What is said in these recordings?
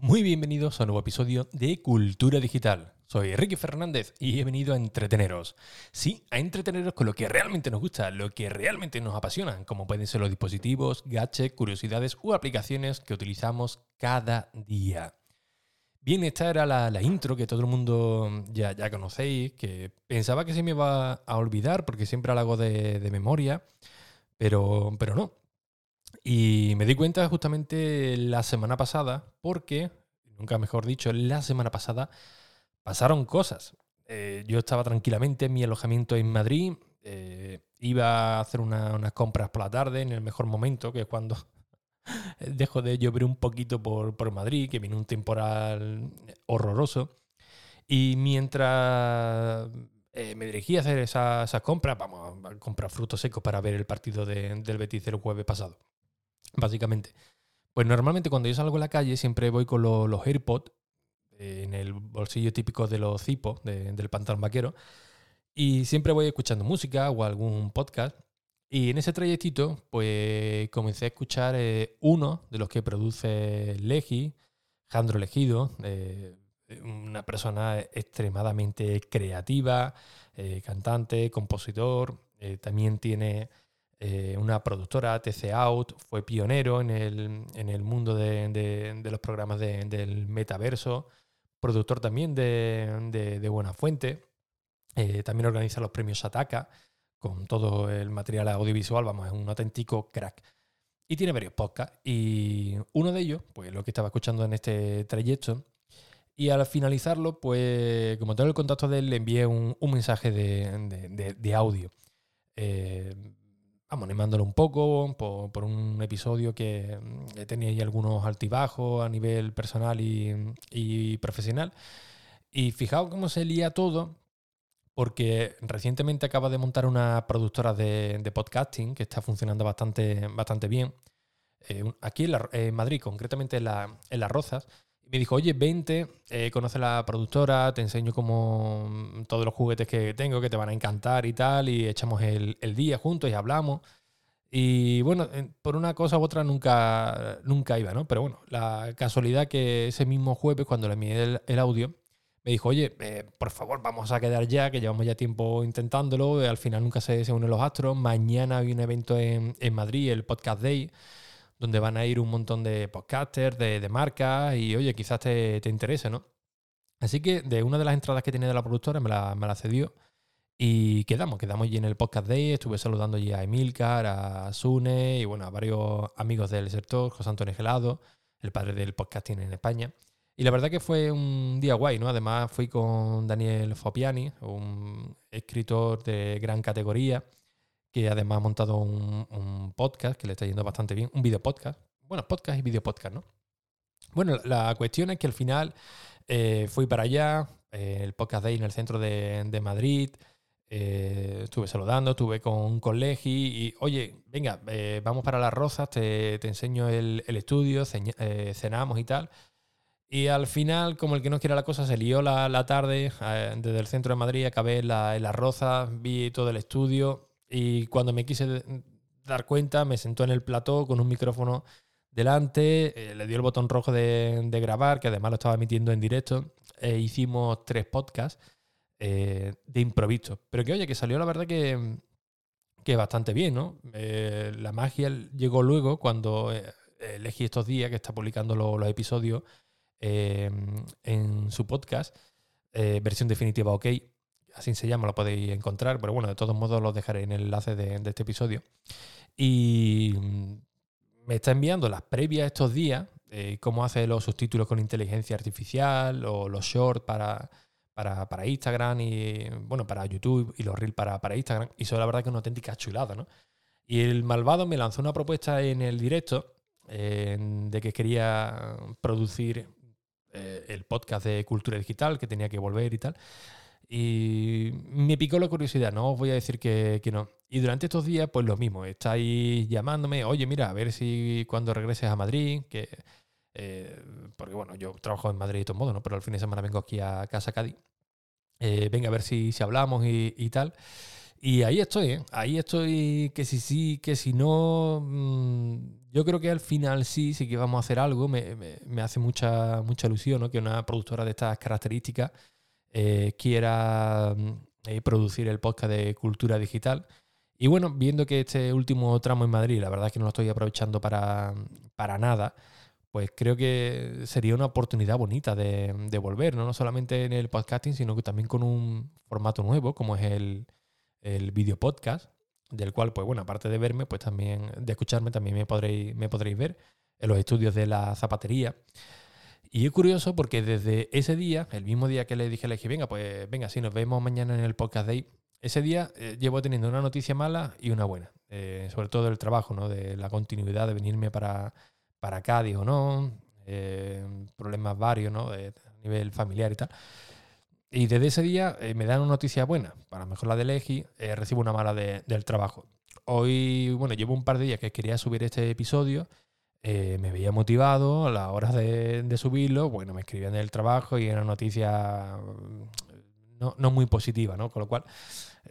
Muy bienvenidos a un nuevo episodio de Cultura Digital. Soy Ricky Fernández y he venido a entreteneros. Sí, a entreteneros con lo que realmente nos gusta, lo que realmente nos apasiona, como pueden ser los dispositivos, gadgets, curiosidades u aplicaciones que utilizamos cada día. Bien, esta era la, intro que todo el mundo ya, ya, conocéis, que pensaba que se me iba a olvidar porque siempre la hago de, de memoria, pero, pero no. Y me di cuenta justamente la semana pasada, porque, nunca mejor dicho, la semana pasada pasaron cosas. Eh, yo estaba tranquilamente en mi alojamiento en Madrid, eh, iba a hacer unas compras por la tarde, en el mejor momento, que es cuando dejo de llover un poquito por, por Madrid, que viene un temporal horroroso. Y mientras eh, me dirigí a hacer esas compras, vamos a comprar frutos secos para ver el partido del Betis del jueves pasado básicamente. Pues normalmente cuando yo salgo a la calle siempre voy con los AirPods eh, en el bolsillo típico de los cipos del pantalón vaquero y siempre voy escuchando música o algún podcast. Y en ese trayectito, pues comencé a escuchar eh, uno de los que produce Legi, Jandro Legido, eh, una persona extremadamente creativa, cantante, compositor, también tiene eh, una productora, TC Out, fue pionero en el, mundo de, los programas del metaverso, productor también de, Buena Fuente, eh, también organiza los premios Ataka con todo el material audiovisual, vamos, es un auténtico crack. Y tiene varios podcasts y uno de ellos, pues lo que estaba escuchando en este trayecto, y al finalizarlo, pues como tengo el contacto de él, le envié un, mensaje de, audio. Eh, vamos, animándolo un poco por, un episodio que, tenía ahí algunos altibajos a nivel personal y, profesional. Y fijaos cómo se lía todo, porque recientemente acaba de montar una productora de, podcasting que está funcionando bastante, bastante bien. Eh, aquí en, Madrid, concretamente en, en Las Rozas, me dijo, oye, vente, eh, conoce la productora, te enseño como mm, todos los juguetes que tengo que te van a encantar y tal, y echamos el, día juntos y hablamos. Y bueno, por una cosa u otra nunca, nunca iba, ¿no? Pero bueno, la casualidad que ese mismo jueves, cuando le envié el, audio, me dijo, oye, eh, por favor, vamos a quedar ya, que llevamos ya tiempo intentándolo, al final nunca se, se unen los astros. Mañana hay un evento en, en Madrid, el Podcast Day donde van a ir un montón de podcasters, de, marcas, y oye, quizás te, interese, ¿no? Así que de una de las entradas que tenía de la productora me la, me la cedió y quedamos, quedamos allí en el Podcast Day, estuve saludando allí a Emilcar, a Sune y bueno, a varios amigos del sector, José Antonio Gelado, el padre del podcasting en España. Y la verdad que fue un día guay, ¿no? Además fui con Daniel Fopiani, un escritor de gran categoría, que además ha montado un, podcast que le está yendo bastante bien, un video podcast. Bueno, podcast y video podcast, ¿no? Bueno, la cuestión es que al final eh, fui para allá, eh, el podcast day en el centro de, Madrid, eh, estuve saludando, estuve con, con y, oye, venga, vamos para las rosas, te, enseño el, estudio, cenamos y tal. Y al final, como el que no quiera la cosa, se lió la, tarde desde el centro de Madrid, acabé en, la, en rozas, vi todo el estudio, y cuando me quise dar cuenta, me sentó en el plató con un micrófono delante, eh, le dio el botón rojo de, grabar, que además lo estaba emitiendo en directo, e hicimos tres podcasts eh, de improviso. Pero que oye, que salió la verdad que, que bastante bien, ¿no? Eh, la magia llegó luego cuando elegí estos días que está publicando los episodios en su podcast, versión definitiva OK así se llama, lo podéis encontrar, pero bueno, de todos modos lo dejaré en el enlace de, este episodio. Y mm, me está enviando las previas estos días, eh, cómo hace los subtítulos con inteligencia artificial o los shorts para, para, Instagram y, bueno, para YouTube y los reels para, para Instagram. Y eso la verdad que es una auténtica chulada, ¿no? Y el malvado me lanzó una propuesta en el directo de que quería producir eh, el podcast de cultura digital, que tenía que volver y tal. Y me picó la curiosidad, no os voy a decir que, no. Y durante estos días, pues lo mismo, estáis llamándome, oye, mira, a ver si cuando regreses a Madrid, que eh, porque bueno, yo trabajo en Madrid de todo modo, ¿no? Pero el fin de semana vengo aquí a Casa Cádiz. Eh, venga, a ver si, si hablamos y, tal. Y ahí estoy, ¿eh? ahí estoy, que si sí, que si no, mm, yo creo que al final sí, sí que vamos a hacer algo, me, hace mucha, mucha ilusión ¿no? que una productora de estas características eh, quiera mm, eh, producir el podcast de cultura digital. Y bueno, viendo que este último tramo en Madrid, la verdad es que no lo estoy aprovechando para, para nada, pues creo que sería una oportunidad bonita de, de volver, ¿no? no solamente en el podcasting, sino que también con un formato nuevo, como es el el video podcast, del cual, pues bueno, aparte de verme, pues también, de escucharme, también me podréis, me podréis ver en los estudios de la zapatería. Y es curioso porque desde ese día, el mismo día que le dije, le dije, venga, pues venga, si nos vemos mañana en el podcast day, ese día eh, llevo teniendo una noticia mala y una buena, eh, sobre todo del trabajo, ¿no? de la continuidad de venirme para, para Cádiz o no, eh, problemas varios ¿no? a nivel familiar y tal. Y desde ese día eh, me dan una noticia buena, para mejor la de Legi, eh, recibo una mala del trabajo. Hoy, bueno, llevo un par de días que quería subir este episodio, eh, me veía motivado a la hora de, subirlo, bueno, me escribían del trabajo y era noticia mm, no, no, muy positiva, ¿no? Con lo cual,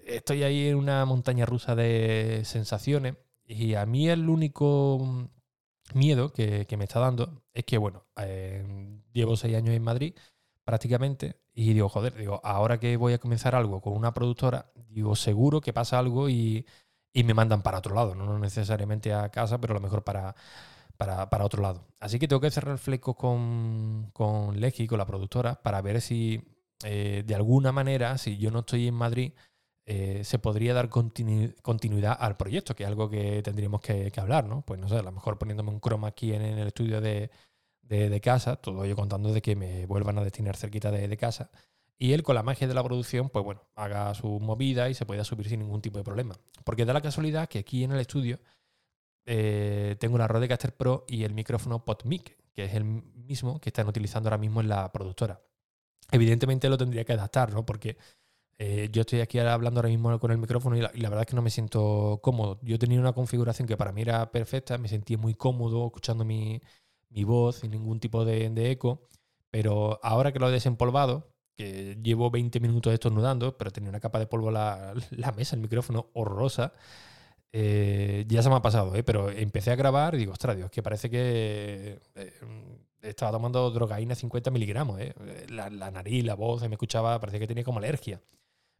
estoy ahí en una montaña rusa de sensaciones y a mí el único mm, miedo que, que me está dando es que, bueno, llevo seis años en Madrid prácticamente. Y digo, joder, digo, ahora que voy a comenzar algo con una productora, digo, seguro que pasa algo y, me mandan para otro lado, no necesariamente a casa, pero a lo mejor para, para, otro lado. Así que tengo que cerrar flecos con, con Legi, con la productora, para ver si eh, de alguna manera, si yo no estoy en Madrid, eh, se podría dar continuidad al proyecto, que es algo que tendríamos que, hablar, ¿no? Pues no sé, a lo mejor poniéndome un croma aquí en el estudio de, de, casa, todo yo contando de que me vuelvan a destinar cerquita de, casa. Y él, con la magia de la producción, pues bueno, haga su movida y se pueda subir sin ningún tipo de problema. Porque da la casualidad que aquí en el estudio eh, tengo la Rodecaster Pro y el micrófono PodMic, que es el mismo que están utilizando ahora mismo en la productora. Evidentemente lo tendría que adaptar, ¿no? Porque eh, yo estoy aquí hablando ahora mismo con el micrófono y la, verdad es que no me siento cómodo. Yo tenía una configuración que para mí era perfecta, me sentía muy cómodo escuchando mi, mi voz sin ningún tipo de, eco. Pero ahora que lo he desempolvado, que llevo 20 minutos estornudando, pero tenía una capa de polvo la, la mesa, el micrófono horrorosa, eh, ya se me ha pasado, ¿eh? pero empecé a grabar y digo, ostras, Dios, que parece que eh, estaba tomando drogaína 50 miligramos. La, la, nariz, la voz, me escuchaba, parecía que tenía como alergia.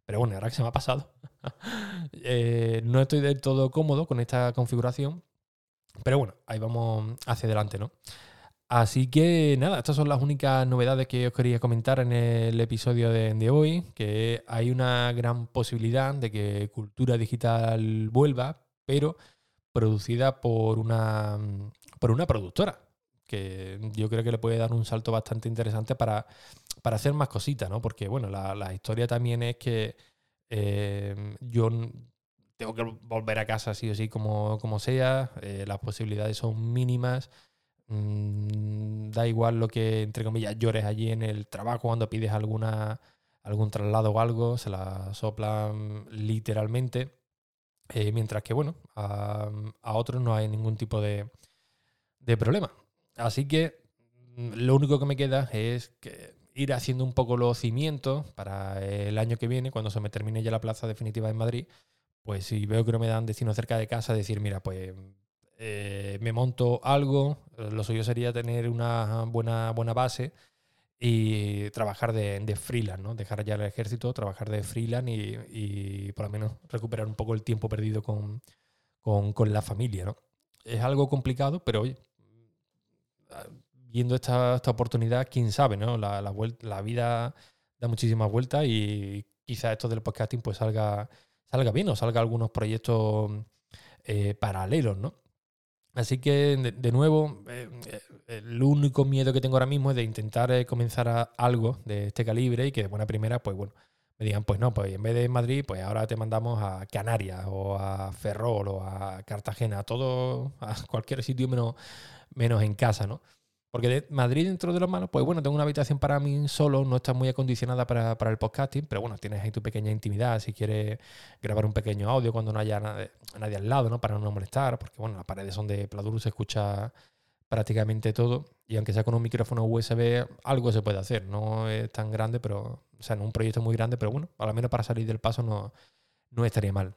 Pero bueno, ahora que se me ha pasado, no estoy del todo cómodo con esta configuración, pero bueno, ahí vamos hacia adelante, ¿no? Así que nada, estas son las únicas novedades que os quería comentar en el episodio de, hoy, que hay una gran posibilidad de que Cultura Digital vuelva, pero producida por una, por una productora, que yo creo que le puede dar un salto bastante interesante para, para hacer más cositas, ¿no? Porque bueno, la, historia también es que eh, yo tengo que volver a casa sí o sí como, como sea, eh, las posibilidades son mínimas, mm, da igual lo que, entre comillas, llores allí en el trabajo cuando pides alguna, algún traslado o algo, se la soplan literalmente, eh, mientras que, bueno, a, otros no hay ningún tipo de, de problema. Así que mm, lo único que me queda es ir haciendo un poco los cimientos para el año que viene, cuando se me termine ya la plaza definitiva en Madrid, pues si veo que no me dan destino cerca de casa, decir, mira, pues eh, me monto algo, lo suyo sería tener una buena, buena base y trabajar de, de freelance, ¿no? Dejar ya el ejército, trabajar de freelance y, por lo menos recuperar un poco el tiempo perdido con, la familia, ¿no? Es algo complicado, pero oye, viendo esta, oportunidad, quién sabe, ¿no? La, la, vida da muchísimas vueltas y quizá esto del podcasting pues salga salga bien o salga algunos proyectos eh, paralelos, ¿no? Así que, de, nuevo, eh, eh, el único miedo que tengo ahora mismo es de intentar comenzar algo de este calibre y que de buena primera, pues bueno, me digan, pues no, pues en vez de Madrid, pues ahora te mandamos a Canarias o a Ferrol o a Cartagena, a todo, a cualquier sitio menos, menos en casa, ¿no? Porque Madrid dentro de los malos, pues bueno, tengo una habitación para mí solo, no está muy acondicionada para, el podcasting, pero bueno, tienes ahí tu pequeña intimidad si quieres grabar un pequeño audio cuando no haya nadie, al lado, ¿no? Para no molestar, porque bueno, las paredes son de Pladur, se escucha prácticamente todo y aunque sea con un micrófono USB, algo se puede hacer. No es tan grande, pero, o sea, no un proyecto muy grande, pero bueno, a lo menos para salir del paso no, no estaría mal.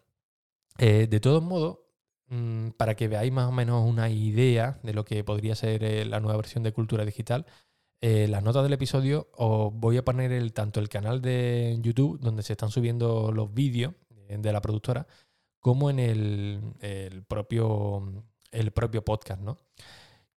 Eh, de todos modos, mm, para que veáis más o menos una idea de lo que podría ser eh, la nueva versión de Cultura Digital, eh, las notas del episodio os voy a poner el, tanto el canal de YouTube, donde se están subiendo los vídeos de la productora, como en el, propio, el propio podcast, ¿no?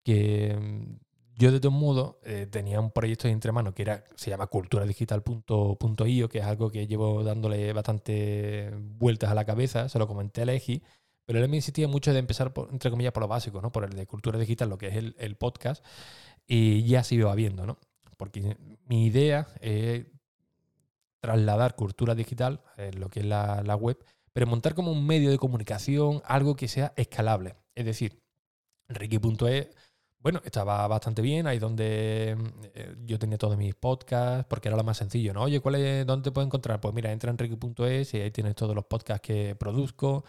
Que mm, yo de todos modos eh, tenía un proyecto entre manos que era, se llama culturadigital.io, que es algo que llevo dándole bastante vueltas a la cabeza, se lo comenté a Legi, pero él me insistía mucho de empezar, entre comillas, por lo básico, ¿no? Por el de cultura digital, lo que es el, podcast, y ya se iba viendo, ¿no? Porque mi idea es trasladar cultura digital, en lo que es la, la web, pero montar como un medio de comunicación, algo que sea escalable. Es decir, Ricky.es bueno, estaba bastante bien, ahí donde eh, yo tenía todos mis podcasts, porque era lo más sencillo, ¿no? Oye, ¿cuál es, ¿dónde te puedo encontrar? Pues mira, entra en Ricky.es y ahí tienes todos los podcasts que produzco,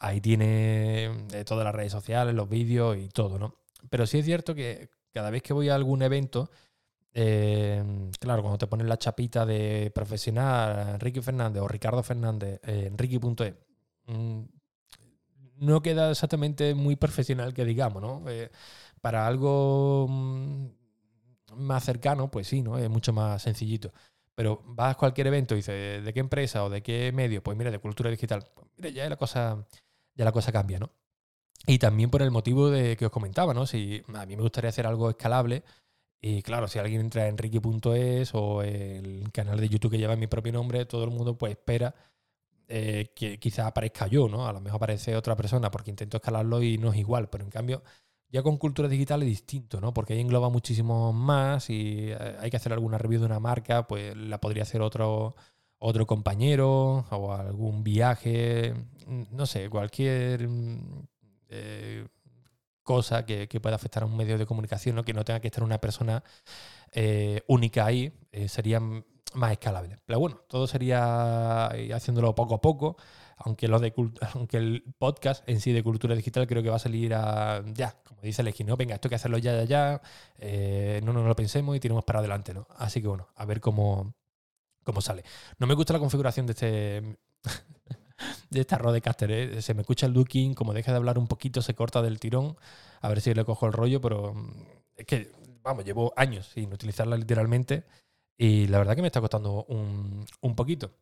ahí tienes eh, todas las redes sociales, los vídeos y todo, ¿no? Pero sí es cierto que cada vez que voy a algún evento, eh, claro, cuando te ponen la chapita de profesional, Ricky Fernández o Ricardo Fernández en Ricky.es, mm, no queda exactamente muy profesional que digamos, ¿no? Para algo mm, más cercano, pues sí, ¿no? Es mucho más sencillito. Pero vas a cualquier evento y dices, ¿de qué empresa o de qué medio? Pues mira, de cultura digital. Pues mira, ya la cosa, ya la cosa cambia, ¿no? Y también por el motivo de que os comentaba, ¿no? Si a mí me gustaría hacer algo escalable, y claro, si alguien entra en ricky.es o el canal de YouTube que lleva mi propio nombre, todo el mundo pues espera eh, que quizás aparezca yo, ¿no? A lo mejor aparece otra persona porque intento escalarlo y no es igual, pero en cambio ya con cultura digital es distinto, ¿no? Porque ahí engloba muchísimo más y eh, hay que hacer alguna review de una marca, pues la podría hacer otro, otro compañero o algún viaje, mm, no sé, cualquier mm, eh, cosa que, pueda afectar a un medio de comunicación, ¿no? que no tenga que estar una persona eh, única ahí, sería más escalable. Pero bueno, todo sería haciéndolo poco a poco aunque, lo de, aunque el podcast en sí de cultura digital creo que va a salir a, ya, como dice el ¿no? Venga, esto hay que hacerlo ya, ya, ya, eh, no, no, no lo pensemos y tiremos para adelante, ¿no? Así que bueno, a ver cómo, cómo sale. No me gusta la configuración de este... de esta Rodecaster, ¿eh? se me escucha el looking, como deja de hablar un poquito se corta del tirón, a ver si le cojo el rollo, pero mm, es que, vamos, llevo años sin utilizarla literalmente y la verdad que me está costando un, poquito.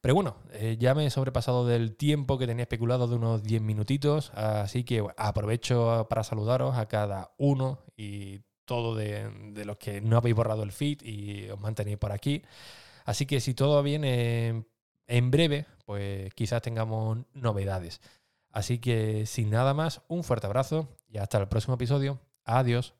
Pero bueno, eh, ya me he sobrepasado del tiempo que tenía especulado de unos 10 minutitos, así que aprovecho para saludaros a cada uno y todo de, los que no habéis borrado el feed y os mantenéis por aquí. Así que si todo viene en breve, pues quizás tengamos novedades. Así que sin nada más, un fuerte abrazo y hasta el próximo episodio. Adiós.